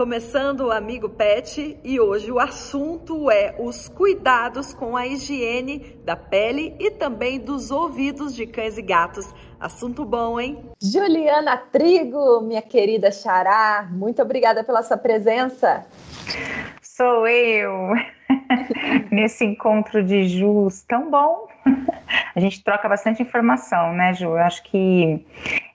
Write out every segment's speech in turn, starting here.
Começando o Amigo Pet e hoje o assunto é os cuidados com a higiene da pele e também dos ouvidos de cães e gatos. Assunto bom, hein? Juliana Trigo, minha querida Xará, muito obrigada pela sua presença. Sou eu, nesse encontro de Jus tão bom. A gente troca bastante informação, né, Ju? Eu acho que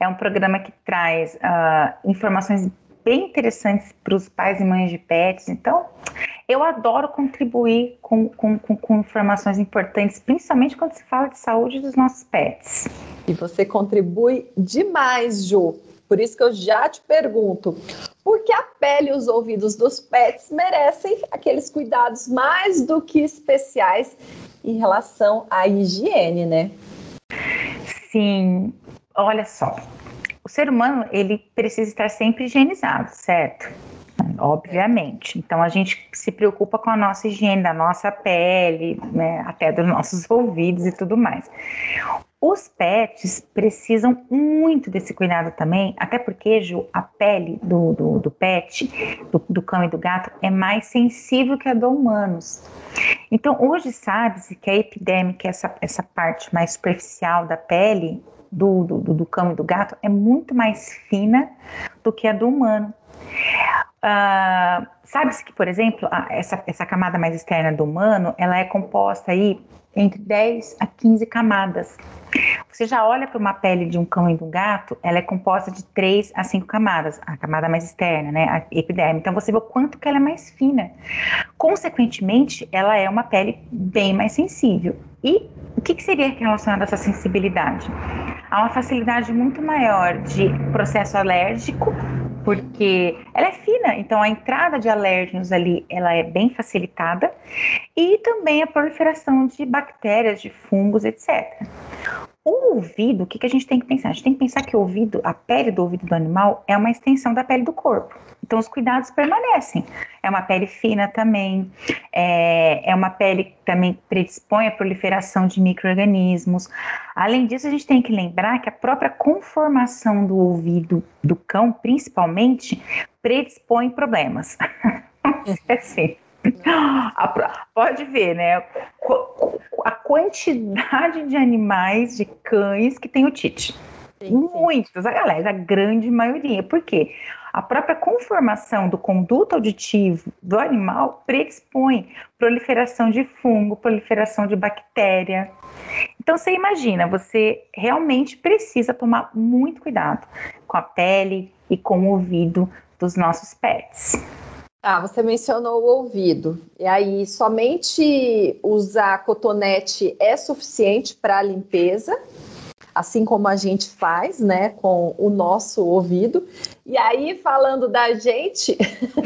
é um programa que traz uh, informações bem interessantes para os pais e mães de pets. Então, eu adoro contribuir com, com, com, com, informações importantes, principalmente quando se fala de saúde dos nossos pets. E você contribui demais, Ju. Por isso que eu já te pergunto, por que a pele e os ouvidos dos pets merecem aqueles cuidados mais do que especiais em relação à higiene, né? Sim, olha só o ser humano ele precisa estar sempre higienizado, certo? Obviamente. Então a gente se preocupa com a nossa higiene da nossa pele, né, até dos nossos ouvidos e tudo mais. Os pets precisam muito desse cuidado também, até porque, Ju, a pele do, do, do pet, do, do, cão e do gato, é mais sensível que a do humanos. Então, hoje sabe-se que a epidêmica, essa, essa parte mais superficial da pele, do, do, do cão e do gato é muito mais fina do que a do humano. Uh, Sabe-se que, por exemplo, essa, essa camada mais externa do humano, ela é composta aí entre 10 a 15 camadas. Você já olha para uma pele de um cão e de um gato, ela é composta de 3 a 5 camadas, a camada mais externa, né, a epiderme. Então você vê o quanto que ela é mais fina. Consequentemente, ela é uma pele bem mais sensível. E o que, que seria relacionado a essa sensibilidade? Há uma facilidade muito maior de processo alérgico, porque ela é fina, então a entrada de alérgenos ali ela é bem facilitada e também a proliferação de bactérias, de fungos, etc. O ouvido, o que, que a gente tem que pensar? A gente tem que pensar que o ouvido, a pele do ouvido do animal é uma extensão da pele do corpo. Então os cuidados permanecem. É uma pele fina também, é, é uma pele que também predispõe à proliferação de micro-organismos. Além disso, a gente tem que lembrar que a própria conformação do ouvido do cão, principalmente, predispõe problemas. é assim. Pode ver, né? A quantidade de animais, de cães que tem otite. Muitos, aliás, a grande maioria. Por quê? A própria conformação do conduto auditivo do animal predispõe proliferação de fungo, proliferação de bactéria. Então você imagina, você realmente precisa tomar muito cuidado com a pele e com o ouvido dos nossos pets. Ah, você mencionou o ouvido. E aí, somente usar cotonete é suficiente para a limpeza, assim como a gente faz, né, com o nosso ouvido. E aí, falando da gente,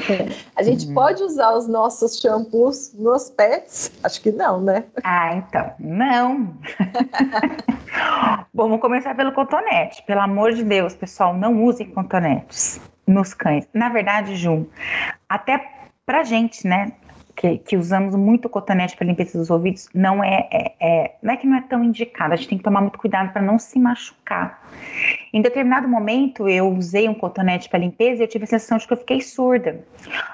a gente uhum. pode usar os nossos shampoos nos pets? Acho que não, né? Ah, então, não. Vamos começar pelo cotonete. Pelo amor de Deus, pessoal, não usem cotonetes nos cães. Na verdade, Ju, até pra gente, né? Que, que, usamos muito cotonete para limpeza dos ouvidos, não é, é, é, não é que não é tão indicado, a gente tem que tomar muito cuidado para não se machucar. Em determinado momento, eu usei um cotonete para limpeza e eu tive a sensação de que eu fiquei surda.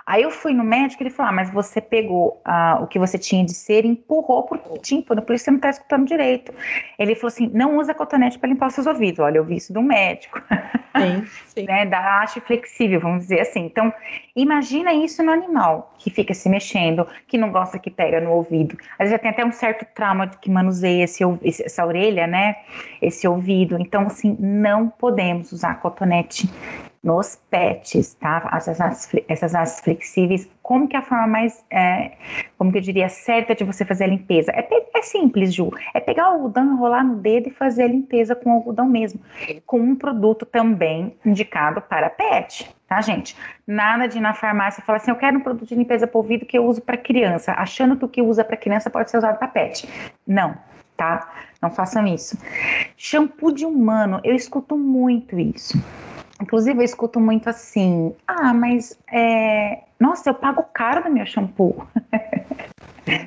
Aí eu fui no médico e ele falou: ah, mas você pegou ah, o que você tinha de ser e empurrou pro tímpano, por isso você não está escutando direito. Ele falou assim: não usa cotonete para limpar os seus ouvidos. Olha, eu vi isso do médico. Sim, sim. né, da haste flexível, vamos dizer assim. Então, imagina isso no animal que fica se mexendo, que não gosta que pega no ouvido. Às vezes já tem até um certo trauma de que manuseia esse, essa orelha, né? Esse ouvido. Então, assim, não podemos usar cotonete nos pets, tá? Essas, essas asas flexíveis, como que é a forma mais, é, como que eu diria, certa de você fazer a limpeza? É simples, Ju. É pegar o algodão, enrolar no dedo e fazer a limpeza com o algodão mesmo. Com um produto também indicado para pet, tá, gente? Nada de ir na farmácia e falar assim, eu quero um produto de limpeza para ouvido que eu uso para criança, achando que o que usa para criança pode ser usado para pet. Não, tá? Não façam isso. Shampoo de humano, eu escuto muito isso. Inclusive, eu escuto muito assim: ah, mas é... nossa, eu pago caro no meu shampoo.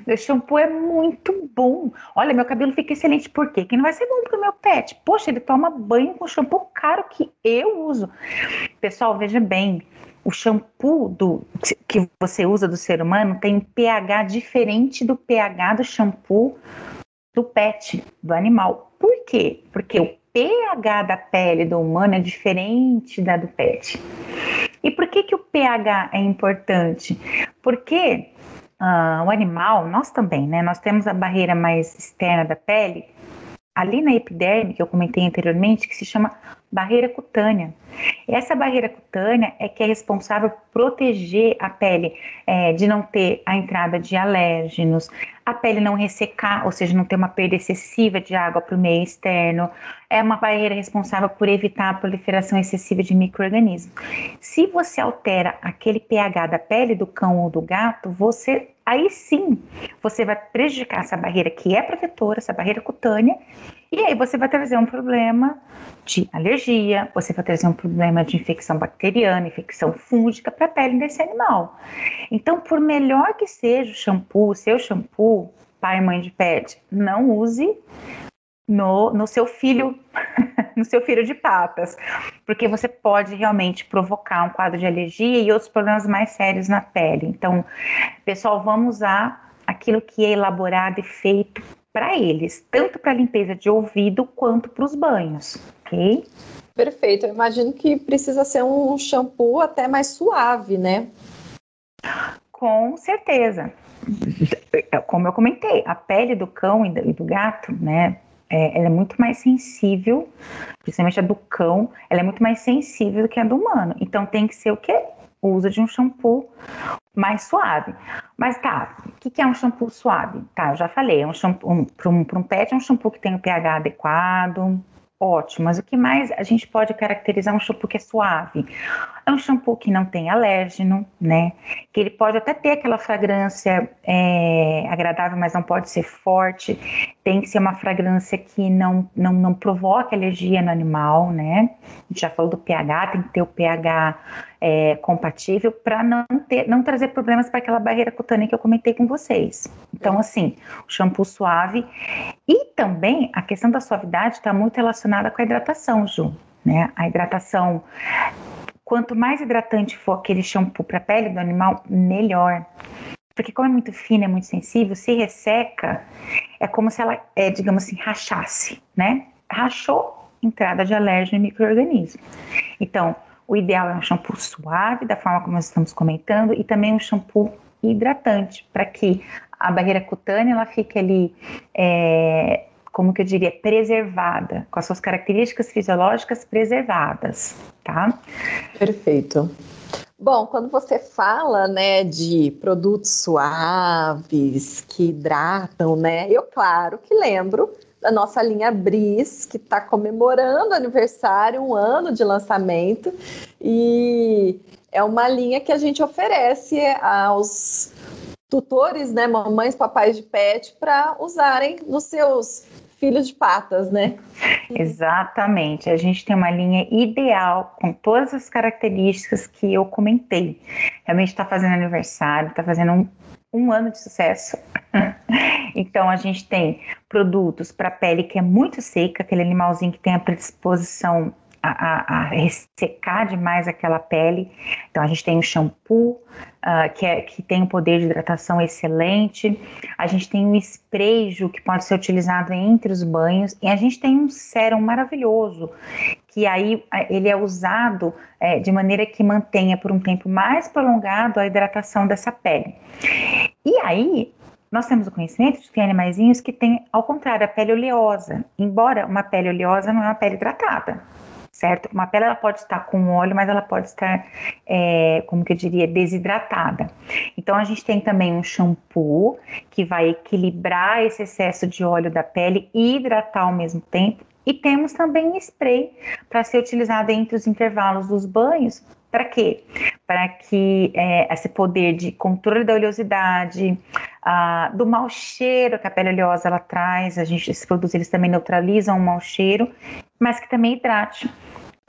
meu shampoo é muito bom. Olha, meu cabelo fica excelente. Por quê? Que não vai ser bom para o meu pet. Poxa, ele toma banho com shampoo caro que eu uso. Pessoal, veja bem. O shampoo do, que você usa do ser humano tem um pH diferente do pH do shampoo do pet, do animal. Por quê? Porque o pH da pele do humano é diferente da do pet. E por que, que o pH é importante? Porque uh, o animal, nós também, né? Nós temos a barreira mais externa da pele, ali na epiderme, que eu comentei anteriormente, que se chama barreira cutânea. Essa barreira cutânea é que é responsável por proteger a pele é, de não ter a entrada de alérgenos, a pele não ressecar, ou seja, não ter uma perda excessiva de água para o meio externo. É uma barreira responsável por evitar a proliferação excessiva de micro-organismos. Se você altera aquele pH da pele do cão ou do gato, você aí sim você vai prejudicar essa barreira que é protetora, essa barreira cutânea, e aí você vai trazer um problema de alergia, você vai trazer um problema de infecção bacteriana, infecção fúngica para a pele desse animal. Então, por melhor que seja o shampoo, seu shampoo, pai e mãe de pet, não use no, no seu filho, no seu filho de patas, porque você pode realmente provocar um quadro de alergia e outros problemas mais sérios na pele. Então, pessoal, vamos usar aquilo que é elaborado e feito para eles, tanto para limpeza de ouvido quanto para os banhos, ok? Perfeito. Eu imagino que precisa ser um shampoo até mais suave, né? Com certeza. Como eu comentei, a pele do cão e do gato, né? É, ela é muito mais sensível, principalmente a do cão, ela é muito mais sensível do que a do humano. Então tem que ser o quê? O uso de um shampoo mais suave. Mas tá, o que, que, é um shampoo suave? Tá, eu já falei, é um shampoo, um, para um, um pet é um shampoo que tem o pH adequado, ótimo. Mas o que mais a gente pode caracterizar um shampoo que é suave? É um shampoo que não tem alérgeno, né? Que ele pode até ter aquela fragrância é, agradável, mas não pode ser forte. Tem que ser uma fragrância que não, não, não provoque alergia no animal, né? A gente já falou do pH, tem que ter o pH é, compatível para não ter, não trazer problemas para aquela barreira cutânea que eu comentei com vocês. Então, assim, o shampoo suave e também a questão da suavidade está muito relacionada com a hidratação, Ju. Né? A hidratação Quanto mais hidratante for aquele shampoo para a pele do animal, melhor. Porque como é muito fina, é muito sensível, se resseca, é como se ela, é, digamos assim, rachasse, né? Rachou, entrada de alérgeno e microorganismo. Então, o ideal é um shampoo suave, da forma como nós estamos comentando, e também um shampoo hidratante, para que a barreira cutânea ela fique ali é, como que eu diria, preservada, com as suas características fisiológicas preservadas, tá? Perfeito. Bom, quando você fala, né, de produtos suaves que hidratam, né, eu claro que lembro da nossa linha Bris, que está comemorando aniversário, um ano de lançamento, e é uma linha que a gente oferece aos tutores, né, mamães, papais de pet, para usarem nos seus filhos de patas, né? Exatamente. A gente tem uma linha ideal com todas as características que eu comentei. Realmente está fazendo aniversário, está fazendo um, um ano de sucesso. então a gente tem produtos para pele que é muito seca, aquele animalzinho que tem a predisposição a, a, ressecar demais aquela pele. Então a gente tem o shampoo, uh, que, é, que tem um poder de hidratação excelente. A gente tem o esprejo, que pode ser utilizado entre os banhos. E a gente tem um sérum maravilhoso, que aí ele é usado é, de maneira que mantenha por um tempo mais prolongado a hidratação dessa pele. E aí, nós temos o conhecimento de que animaizinhos que têm, ao contrário, a pele oleosa. Embora uma pele oleosa não é uma pele hidratada certo? Uma pele ela pode estar com óleo, mas ela pode estar, é, como que eu diria, desidratada. Então a gente tem também um shampoo que vai equilibrar esse excesso de óleo da pele e hidratar ao mesmo tempo. E temos também spray para ser utilizado entre os intervalos dos banhos. Para quê? Para que é, esse poder de controle da oleosidade, ah, do mau cheiro que a pele oleosa ela traz, a gente, esses produtos eles também neutralizam o mau cheiro, mas que também hidrate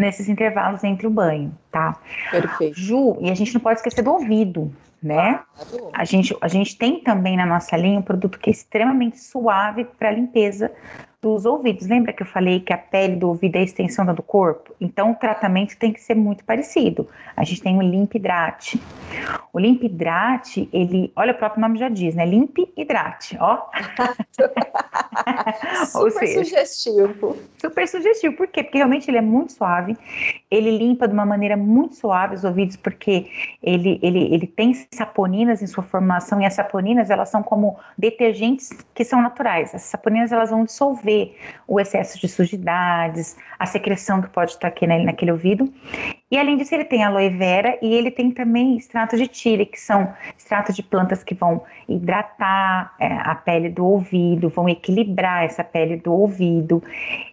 nesses intervalos entre o banho, tá? Perfeito. Ju, e a gente não pode esquecer do ouvido, né? Claro. A gente, a gente tem também na nossa linha um produto que é extremamente suave para limpeza dos ouvidos. Lembra que eu falei que a pele do ouvido é a extensão da do corpo? Então o tratamento tem que ser muito parecido. A gente tem o Limp Hidrate. O Limp Hidrate, ele, olha o próprio nome já diz, né? Limp Hidrate, ó. super seja, sugestivo. Super sugestivo. Por quê? Porque realmente ele é muito suave. Ele limpa de uma maneira muito suave os ouvidos, porque ele, ele, ele tem saponinas em sua formação e as saponinas, elas são como detergentes que são naturais. As saponinas, elas vão dissolver ver o excesso de sujidades, a secreção que pode estar aqui naquele ouvido. E além disso, ele tem aloe vera e ele tem também extratos de tile, que são extratos de plantas que vão hidratar é, a pele do ouvido, vão equilibrar essa pele do ouvido.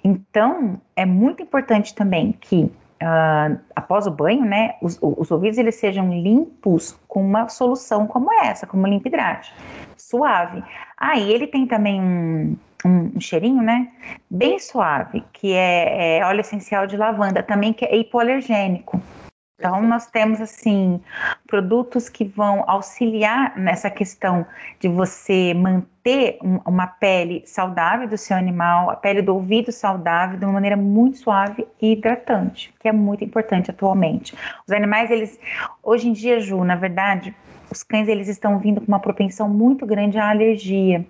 Então, é muito importante também que Uh, após o banho, né, os, os, ouvidos eles sejam limpos com uma solução como essa, como limpa hidrate, suave. Aí ah, ele tem também um, um, um, cheirinho, né? Bem suave, que é, é, óleo essencial de lavanda, também que é hipoalergênico. Então, nós temos, assim, produtos que vão auxiliar nessa questão de você manter um, uma pele saudável do seu animal, a pele do ouvido saudável, de uma maneira muito suave e hidratante, que é muito importante atualmente. Os animais, eles, hoje em dia, Ju, na verdade, os cães, eles estão vindo com uma propensão muito grande à alergia.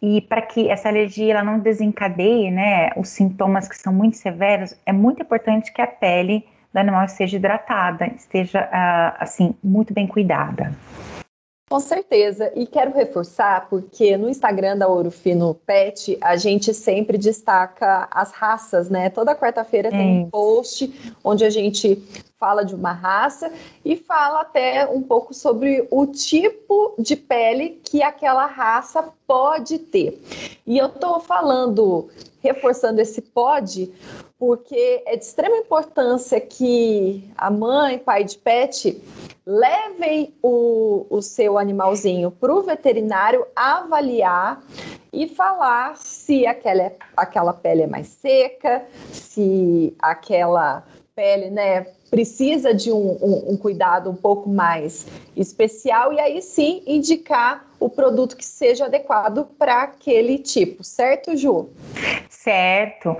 E para que essa alergia ela não desencadeie, né, os sintomas que são muito severos, é muito importante que a pele do animal esteja hidratada, esteja uh, assim muito bem cuidada. Com certeza, e quero reforçar porque no Instagram da Ouro Fino Pet a gente sempre destaca as raças, né? Toda quarta-feira tem um post onde a gente fala de uma raça e fala até um pouco sobre o tipo de pele que aquela raça pode ter. E eu estou falando, reforçando esse pode, porque é de extrema importância que a mãe, pai de pet, levem o, o seu animalzinho para o veterinário avaliar e falar se aquela, aquela pele é mais seca, se aquela pele, né, precisa de um, um, um, cuidado um pouco mais especial e aí sim indicar o produto que seja adequado para aquele tipo, certo, Ju? Certo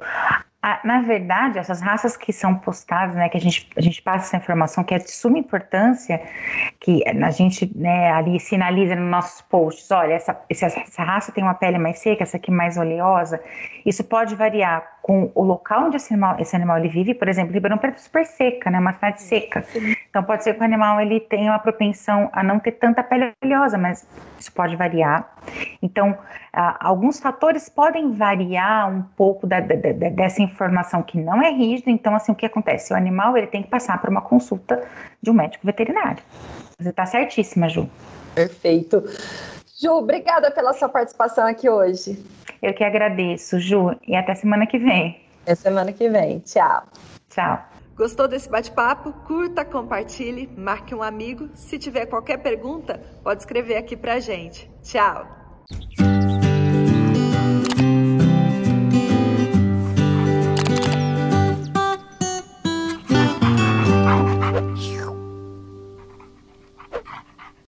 na verdade, essas raças que são postadas, né, que a gente, a gente passa essa informação que é de suma importância, que a gente né, ali sinaliza nos nossos posts, olha, essa, essa raça tem uma pele mais seca, essa aqui mais oleosa, isso pode variar com o local onde esse animal, esse animal ele vive, por exemplo, Ribeirão Preto é super seca, né, uma cidade seca, então pode ser que o animal ele tenha uma propensão a não ter tanta pele oleosa, mas isso pode variar. Então, alguns fatores podem variar um pouco da, da, da, dessa informação que não é rígida. Então, assim, o que acontece? O animal ele tem que passar por uma consulta de um médico veterinário. Você está certíssima, Ju. Perfeito. Ju, obrigada pela sua participação aqui hoje. Eu que agradeço, Ju, e até semana que vem. Até semana que vem. Tchau. Tchau. Gostou desse bate-papo? Curta, compartilhe, marque um amigo. Se tiver qualquer pergunta, pode escrever aqui pra gente. Tchau.